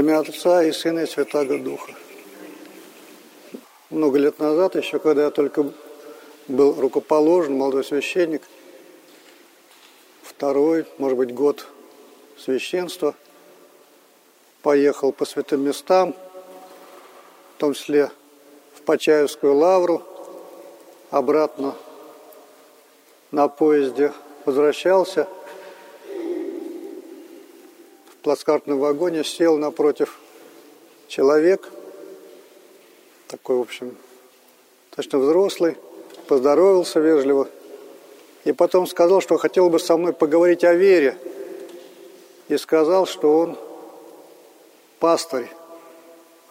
Имя Отца и Сына и Святаго Духа. Много лет назад, еще когда я только был рукоположен, молодой священник, второй, может быть, год священства, поехал по святым местам, в том числе в Почаевскую лавру, обратно на поезде возвращался – плацкартном вагоне сел напротив человек, такой, в общем, точно взрослый, поздоровался вежливо, и потом сказал, что хотел бы со мной поговорить о вере, и сказал, что он пастырь,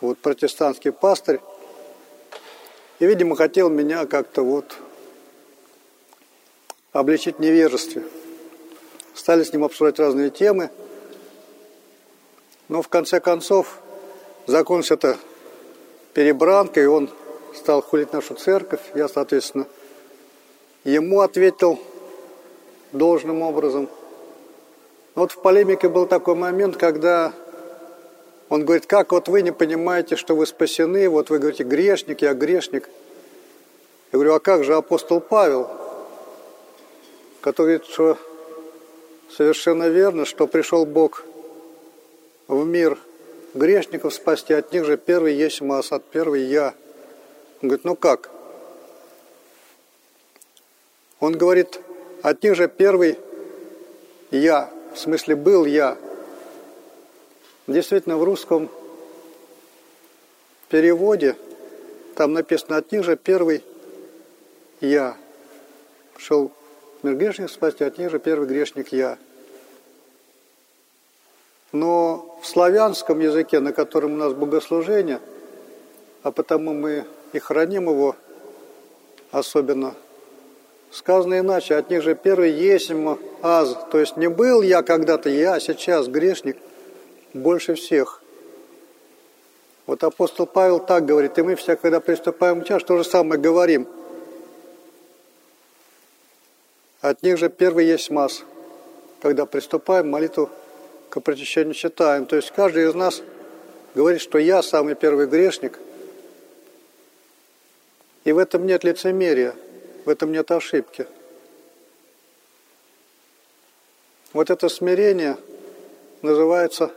вот протестантский пастырь, и, видимо, хотел меня как-то вот обличить в невежестве. Стали с ним обсуждать разные темы – но в конце концов закончилось это перебранкой, он стал хулить нашу церковь. Я, соответственно, ему ответил должным образом. Вот в полемике был такой момент, когда он говорит, как вот вы не понимаете, что вы спасены, вот вы говорите, грешник, я грешник. Я говорю, а как же апостол Павел, который говорит, что совершенно верно, что пришел Бог в мир грешников спасти, от них же первый есть масса, от первый я. Он говорит, ну как? Он говорит, от них же первый я, в смысле был я. Действительно, в русском переводе там написано, от них же первый я. Шел мир грешников спасти, от них же первый грешник я. Но в славянском языке, на котором у нас богослужение, а потому мы и храним его особенно, сказано иначе, от них же первый есим аз, то есть не был я когда-то, я сейчас грешник больше всех. Вот апостол Павел так говорит, и мы все, когда приступаем к час, то же самое говорим. От них же первый есть масс, когда приступаем молитву к прочищению читаем. То есть каждый из нас говорит, что я самый первый грешник. И в этом нет лицемерия, в этом нет ошибки. Вот это смирение называется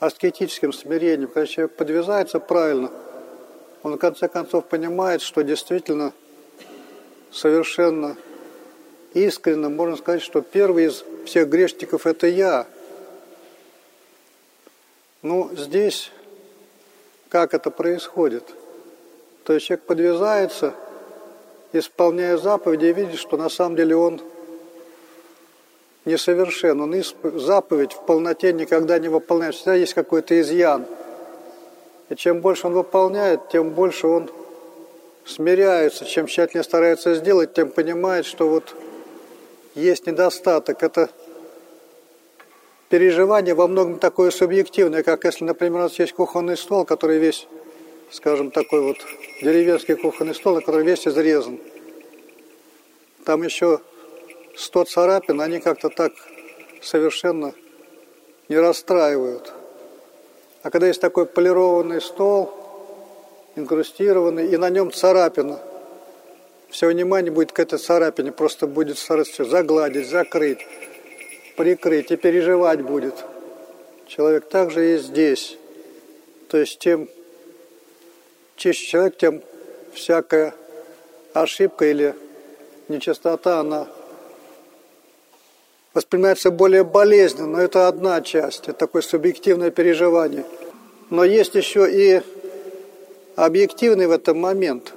аскетическим смирением. Когда человек подвязается правильно, он в конце концов понимает, что действительно совершенно искренне можно сказать, что первый из всех грешников – это я – ну, здесь как это происходит? То есть человек подвязается, исполняя заповеди, и видит, что на самом деле он несовершен. Он заповедь в полноте никогда не выполняет. Всегда есть какой-то изъян. И чем больше он выполняет, тем больше он смиряется. Чем тщательнее старается сделать, тем понимает, что вот есть недостаток. Это переживание во многом такое субъективное, как если, например, у нас есть кухонный стол, который весь, скажем, такой вот деревенский кухонный стол, который весь изрезан. Там еще 100 царапин, они как-то так совершенно не расстраивают. А когда есть такой полированный стол, инкрустированный, и на нем царапина, все внимание будет к этой царапине, просто будет стараться загладить, закрыть прикрыть и переживать будет. Человек также и здесь. То есть тем чище человек, тем всякая ошибка или нечистота, она воспринимается более болезненно, но это одна часть, это такое субъективное переживание. Но есть еще и объективный в этом момент.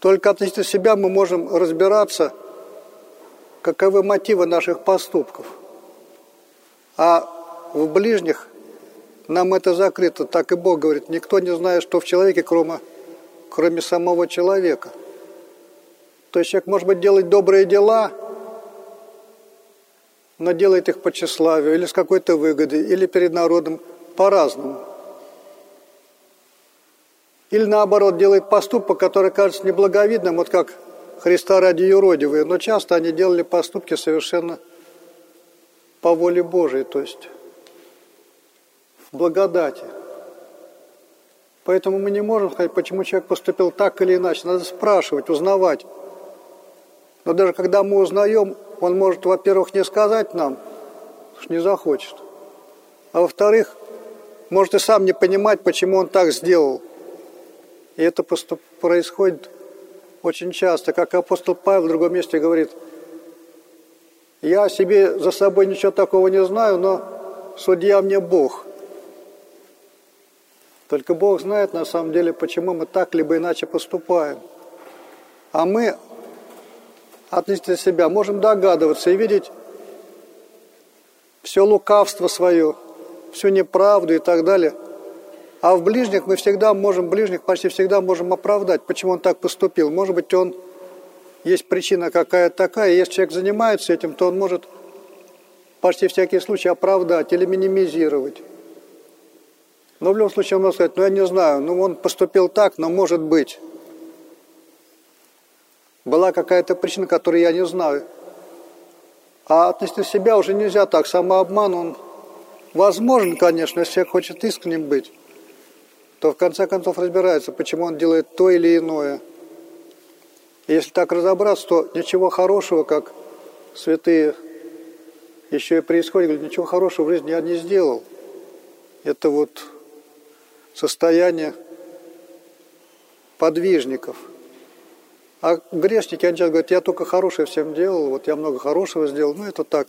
Только относительно себя мы можем разбираться – каковы мотивы наших поступков. А в ближних нам это закрыто, так и Бог говорит, никто не знает, что в человеке, кроме, кроме самого человека. То есть человек, может быть, делать добрые дела, но делает их по тщеславию, или с какой-то выгодой, или перед народом по-разному. Или наоборот, делает поступок, который кажется неблаговидным, вот как Христа ради юродивые, но часто они делали поступки совершенно по воле Божией, то есть благодати. Поэтому мы не можем сказать, почему человек поступил так или иначе. Надо спрашивать, узнавать. Но даже когда мы узнаем, он может, во-первых, не сказать нам, что не захочет. А во-вторых, может и сам не понимать, почему он так сделал. И это происходит очень часто. Как апостол Павел в другом месте говорит, я себе за собой ничего такого не знаю, но судья мне Бог. Только Бог знает на самом деле, почему мы так либо иначе поступаем. А мы относительно себя можем догадываться и видеть все лукавство свое, всю неправду и так далее. А в ближних мы всегда можем, ближних почти всегда можем оправдать, почему он так поступил. Может быть, он есть причина какая-то такая, если человек занимается этим, то он может почти всякий случай оправдать или минимизировать. Но в любом случае он может сказать, ну я не знаю, ну он поступил так, но может быть. Была какая-то причина, которую я не знаю. А относительно себя уже нельзя так. Самообман, он возможен, конечно, если человек хочет искренним быть, то в конце концов разбирается, почему он делает то или иное. Если так разобраться, то ничего хорошего, как святые еще и происходит, говорит, ничего хорошего в жизни я не сделал. Это вот состояние подвижников. А грешники, они сейчас говорят, я только хорошее всем делал, вот я много хорошего сделал. Ну, это так.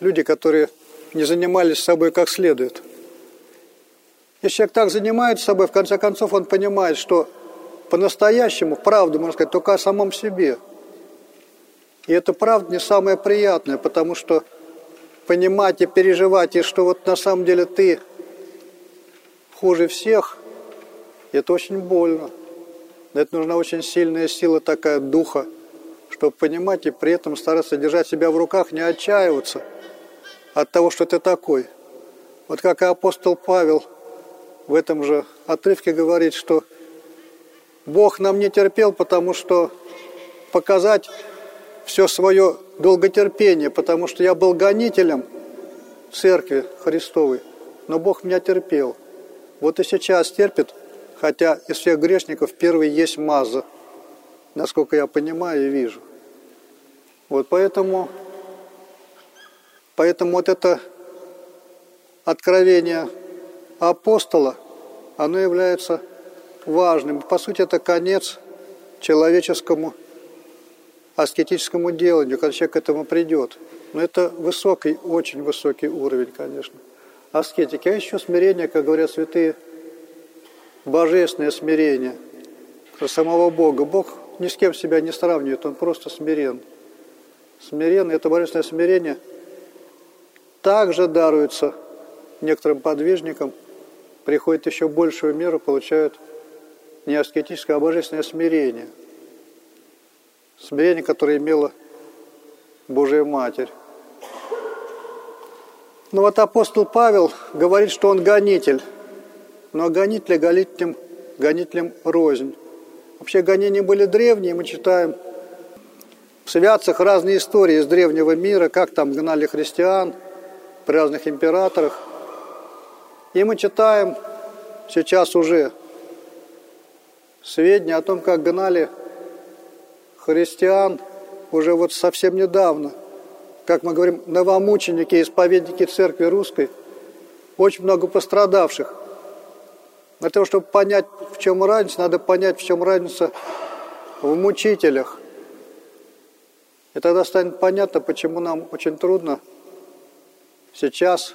Люди, которые не занимались собой как следует. Если человек так занимается собой, в конце концов он понимает, что по-настоящему, правду, можно сказать, только о самом себе. И это правда не самое приятное, потому что понимать и переживать, и что вот на самом деле ты хуже всех, это очень больно. Это нужна очень сильная сила такая духа, чтобы понимать и при этом стараться держать себя в руках, не отчаиваться от того, что ты такой. Вот как и апостол Павел в этом же отрывке говорит, что Бог нам не терпел, потому что показать все свое долготерпение, потому что я был гонителем церкви Христовой, но Бог меня терпел. Вот и сейчас терпит, хотя из всех грешников первый есть Маза, насколько я понимаю и вижу. Вот поэтому, поэтому вот это откровение апостола, оно является важным. По сути, это конец человеческому аскетическому деланию, когда человек к этому придет. Но это высокий, очень высокий уровень, конечно аскетики, а еще смирение, как говорят святые, божественное смирение самого Бога. Бог ни с кем себя не сравнивает, Он просто смирен. Смирен, это божественное смирение также даруется некоторым подвижникам, приходит еще большую меру, получают не аскетическое, а божественное смирение. Смирение, которое имела Божья Матерь. Ну вот апостол Павел говорит, что он гонитель, но гонителя гонителем, гонителем рознь. Вообще гонения были древние, мы читаем в святцах разные истории из древнего мира, как там гнали христиан при разных императорах. И мы читаем сейчас уже сведения о том, как гнали христиан уже вот совсем недавно – как мы говорим, новомученики, исповедники церкви русской, очень много пострадавших. Для того, чтобы понять, в чем разница, надо понять, в чем разница в мучителях. И тогда станет понятно, почему нам очень трудно сейчас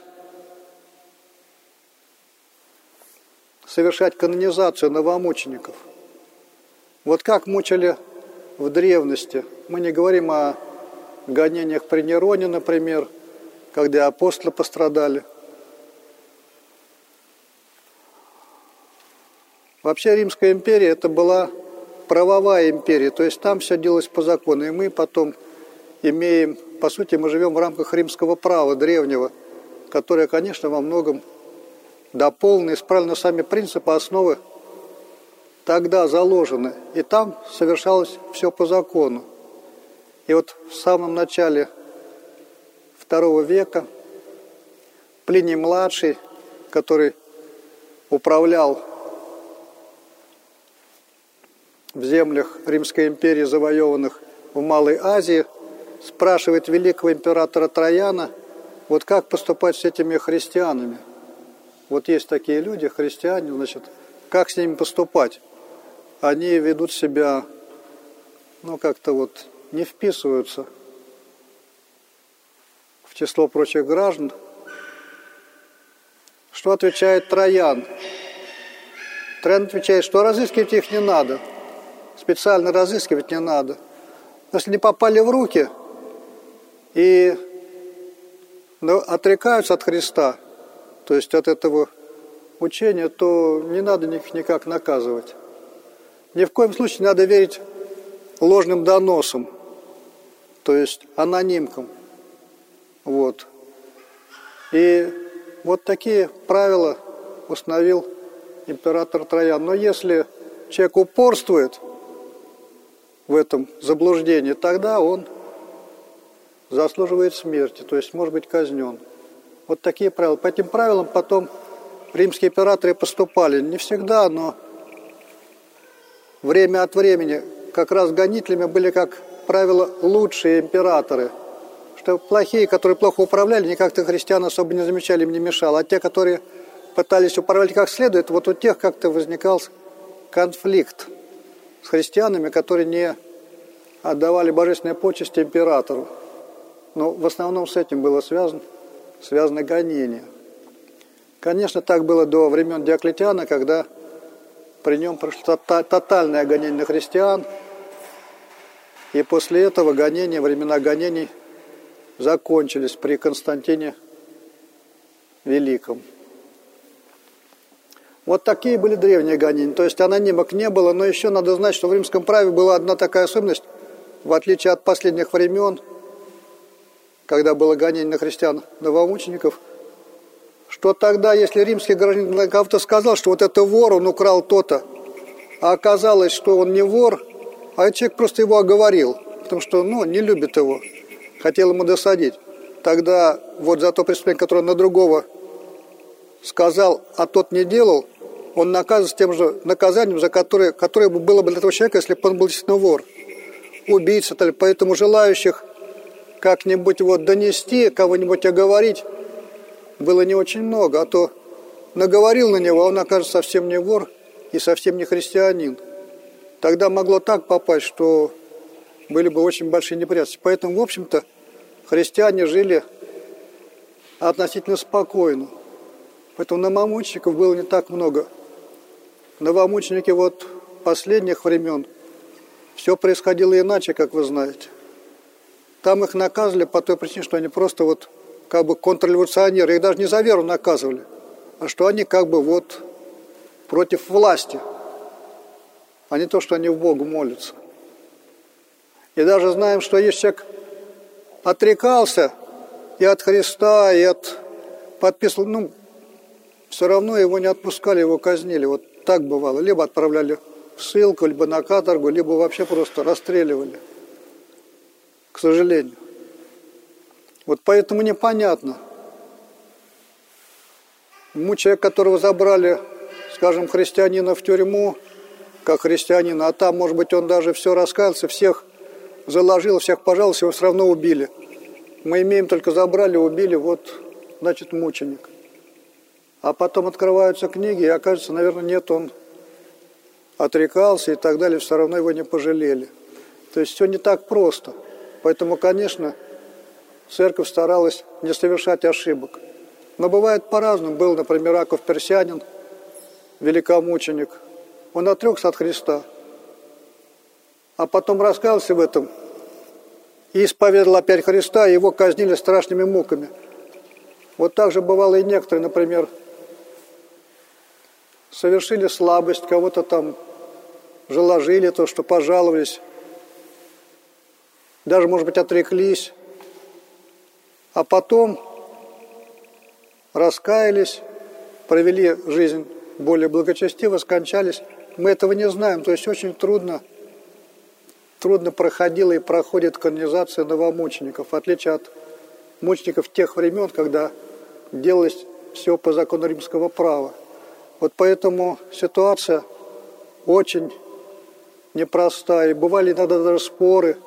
совершать канонизацию новомучеников. Вот как мучили в древности. Мы не говорим о гонениях при Нероне, например, когда апостолы пострадали. Вообще Римская империя это была правовая империя, то есть там все делалось по закону, и мы потом имеем, по сути, мы живем в рамках римского права древнего, которое, конечно, во многом дополнено, исправлено сами принципы, основы тогда заложены, и там совершалось все по закону. И вот в самом начале второго века Плиний-младший который управлял в землях Римской империи, завоеванных в Малой Азии, спрашивает великого императора Трояна, вот как поступать с этими христианами. Вот есть такие люди, христиане, значит, как с ними поступать? Они ведут себя, ну, как-то вот не вписываются в число прочих граждан. Что отвечает Троян? Троян отвечает, что разыскивать их не надо. Специально разыскивать не надо. Если не попали в руки и ну, отрекаются от Христа, то есть от этого учения, то не надо их никак наказывать. Ни в коем случае не надо верить ложным доносам, то есть анонимкам. Вот. И вот такие правила установил император Троян. Но если человек упорствует в этом заблуждении, тогда он заслуживает смерти, то есть может быть казнен. Вот такие правила. По этим правилам потом римские императоры поступали. Не всегда, но время от времени как раз гонителями были, как правило, лучшие императоры. Что плохие, которые плохо управляли, никак-то христиан особо не замечали, им не мешало. А те, которые пытались управлять как следует, вот у тех как-то возникал конфликт с христианами, которые не отдавали божественные почести императору. Но в основном с этим было связано, связано гонение. Конечно, так было до времен Диоклетиана, когда при нем прошло тотальное гонение на христиан, и после этого гонения, времена гонений закончились при Константине Великом. Вот такие были древние гонения. То есть анонимок не было, но еще надо знать, что в римском праве была одна такая особенность, в отличие от последних времен, когда было гонение на христиан новомучеников – что тогда, если римский гражданин кого-то сказал, что вот это вор, он украл то-то, а оказалось, что он не вор, а человек просто его оговорил, потому что, ну, не любит его, хотел ему досадить. Тогда вот за то преступление, которое на другого сказал, а тот не делал, он наказывается тем же наказанием, за которое, которое было бы для этого человека, если бы он был действительно вор. Убийца, поэтому желающих как-нибудь вот донести, кого-нибудь оговорить, было не очень много, а то наговорил на него, а он окажется совсем не вор и совсем не христианин. Тогда могло так попасть, что были бы очень большие неприятности. Поэтому, в общем-то, христиане жили относительно спокойно. Поэтому новомучеников было не так много. Новомученики вот последних времен все происходило иначе, как вы знаете. Там их наказывали по той причине, что они просто вот как бы контрреволюционеры, их даже не за веру наказывали, а что они как бы вот против власти, а не то, что они в Богу молятся. И даже знаем, что если человек отрекался и от Христа, и от подписывал, ну, все равно его не отпускали, его казнили. Вот так бывало. Либо отправляли в ссылку, либо на каторгу, либо вообще просто расстреливали. К сожалению. Вот поэтому непонятно. Ему человек, которого забрали, скажем, христианина в тюрьму, как христианина, а там, может быть, он даже все раскаялся, всех заложил, всех пожаловался, его все равно убили. Мы имеем только забрали, убили, вот, значит, мученик. А потом открываются книги, и окажется, наверное, нет, он отрекался и так далее, все равно его не пожалели. То есть все не так просто. Поэтому, конечно, церковь старалась не совершать ошибок. Но бывает по-разному. Был, например, Аков Персянин, великомученик. Он отрекся от Христа, а потом раскаялся в этом и исповедовал опять Христа, и его казнили страшными муками. Вот так же бывало и некоторые, например, совершили слабость, кого-то там заложили, то, что пожаловались, даже, может быть, отреклись, а потом раскаялись, провели жизнь более благочестиво, скончались. Мы этого не знаем, то есть очень трудно, трудно проходила и проходит канонизация новомучеников, в отличие от мучеников тех времен, когда делалось все по закону римского права. Вот поэтому ситуация очень непростая. И бывали иногда даже споры,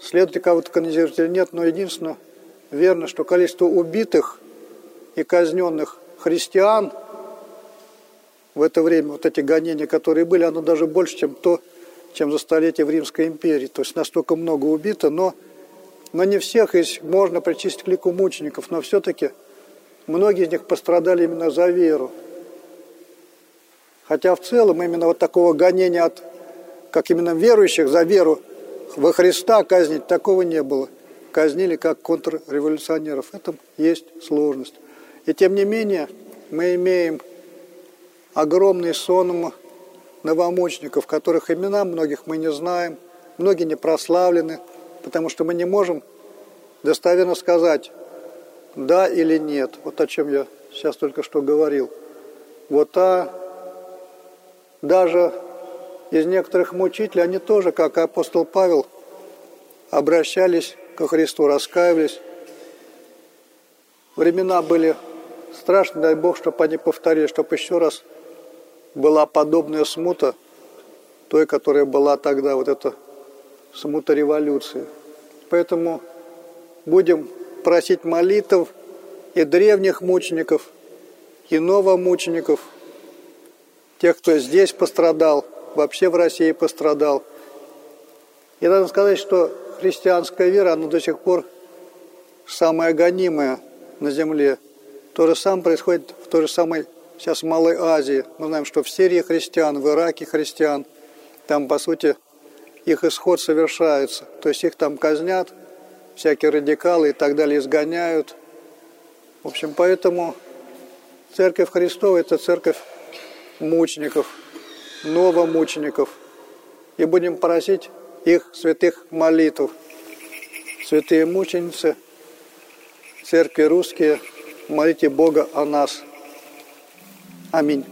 следует кого-то канонизировать или нет, но единственное, верно, что количество убитых и казненных христиан в это время, вот эти гонения, которые были, оно даже больше, чем то, чем за столетие в Римской империи. То есть настолько много убито, но, но не всех из можно причислить к лику мучеников, но все-таки многие из них пострадали именно за веру. Хотя в целом именно вот такого гонения от, как именно верующих за веру во Христа казнить, такого не было. Казнили как контрреволюционеров. В этом есть сложность. И тем не менее мы имеем огромный сон новомучеников, которых имена многих мы не знаем, многие не прославлены, потому что мы не можем достоверно сказать, да или нет. Вот о чем я сейчас только что говорил. Вот а даже из некоторых мучителей, они тоже, как апостол Павел, обращались ко Христу, раскаивались. Времена были страшные, дай Бог, чтобы они повторили, чтобы еще раз была подобная смута той, которая была тогда, вот эта смута революции. Поэтому будем просить молитв и древних мучеников, и новомучеников, тех, кто здесь пострадал, вообще в России пострадал. И надо сказать, что христианская вера, она до сих пор самая гонимая на земле. То же самое происходит в той же самой сейчас Малой Азии. Мы знаем, что в Сирии христиан, в Ираке христиан. Там, по сути, их исход совершается. То есть их там казнят, всякие радикалы и так далее изгоняют. В общем, поэтому Церковь Христова – это церковь мучеников, новомучеников. И будем просить их святых молитв. Святые мученицы, церкви русские, молите Бога о нас. Аминь.